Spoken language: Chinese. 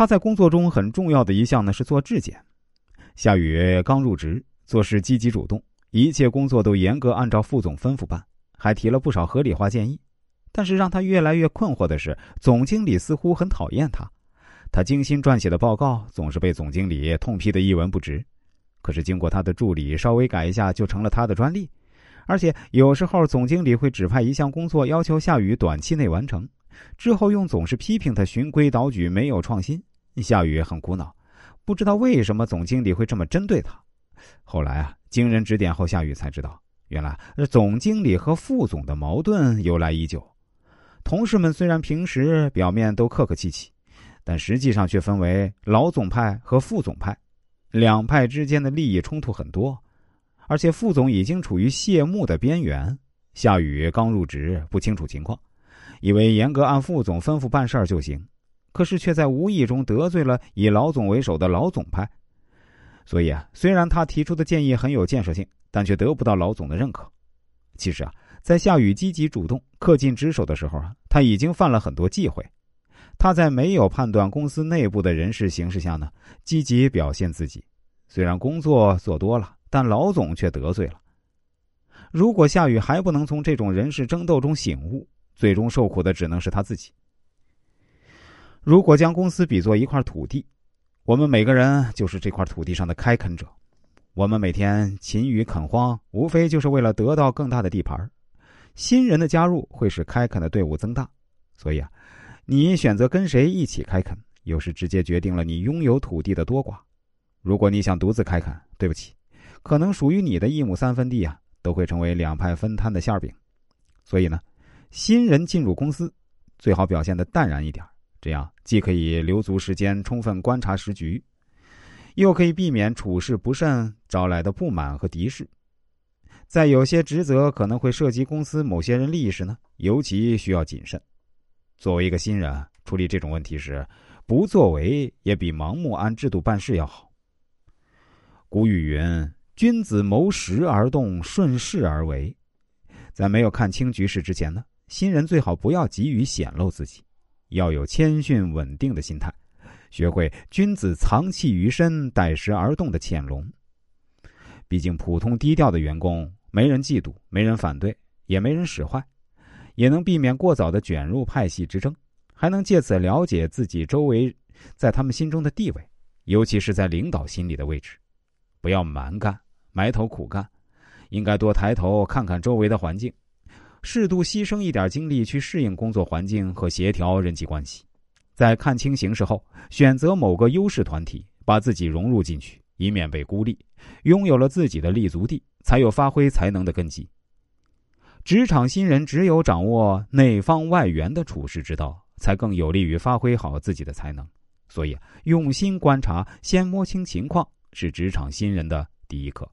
他在工作中很重要的一项呢是做质检。夏雨刚入职，做事积极主动，一切工作都严格按照副总吩咐办，还提了不少合理化建议。但是让他越来越困惑的是，总经理似乎很讨厌他。他精心撰写的报告总是被总经理痛批的一文不值，可是经过他的助理稍微改一下，就成了他的专利。而且有时候总经理会指派一项工作，要求夏雨短期内完成，之后又总是批评他循规蹈矩，没有创新。夏雨很苦恼，不知道为什么总经理会这么针对他。后来啊，经人指点后，夏雨才知道，原来总经理和副总的矛盾由来已久。同事们虽然平时表面都客客气气。但实际上却分为老总派和副总派，两派之间的利益冲突很多，而且副总已经处于谢幕的边缘。夏雨刚入职，不清楚情况，以为严格按副总吩咐办事儿就行，可是却在无意中得罪了以老总为首的老总派。所以啊，虽然他提出的建议很有建设性，但却得不到老总的认可。其实啊，在夏雨积极主动、恪尽职守的时候啊，他已经犯了很多忌讳。他在没有判断公司内部的人事形势下呢，积极表现自己。虽然工作做多了，但老总却得罪了。如果夏雨还不能从这种人事争斗中醒悟，最终受苦的只能是他自己。如果将公司比作一块土地，我们每个人就是这块土地上的开垦者。我们每天勤于垦荒，无非就是为了得到更大的地盘。新人的加入会使开垦的队伍增大，所以啊。你选择跟谁一起开垦，有时直接决定了你拥有土地的多寡。如果你想独自开垦，对不起，可能属于你的一亩三分地啊，都会成为两派分摊的馅饼。所以呢，新人进入公司，最好表现的淡然一点，这样既可以留足时间充分观察时局，又可以避免处事不慎招来的不满和敌视。在有些职责可能会涉及公司某些人利益时呢，尤其需要谨慎。作为一个新人，处理这种问题时，不作为也比盲目按制度办事要好。古语云：“君子谋时而动，顺势而为。”在没有看清局势之前呢，新人最好不要急于显露自己，要有谦逊稳定的心态，学会“君子藏器于身，待时而动”的潜龙。毕竟，普通低调的员工，没人嫉妒，没人反对，也没人使坏。也能避免过早的卷入派系之争，还能借此了解自己周围在他们心中的地位，尤其是在领导心里的位置。不要蛮干、埋头苦干，应该多抬头看看周围的环境，适度牺牲一点精力去适应工作环境和协调人际关系。在看清形势后，选择某个优势团体，把自己融入进去，以免被孤立。拥有了自己的立足地，才有发挥才能的根基。职场新人只有掌握内方外圆的处事之道，才更有利于发挥好自己的才能。所以，用心观察，先摸清情况，是职场新人的第一课。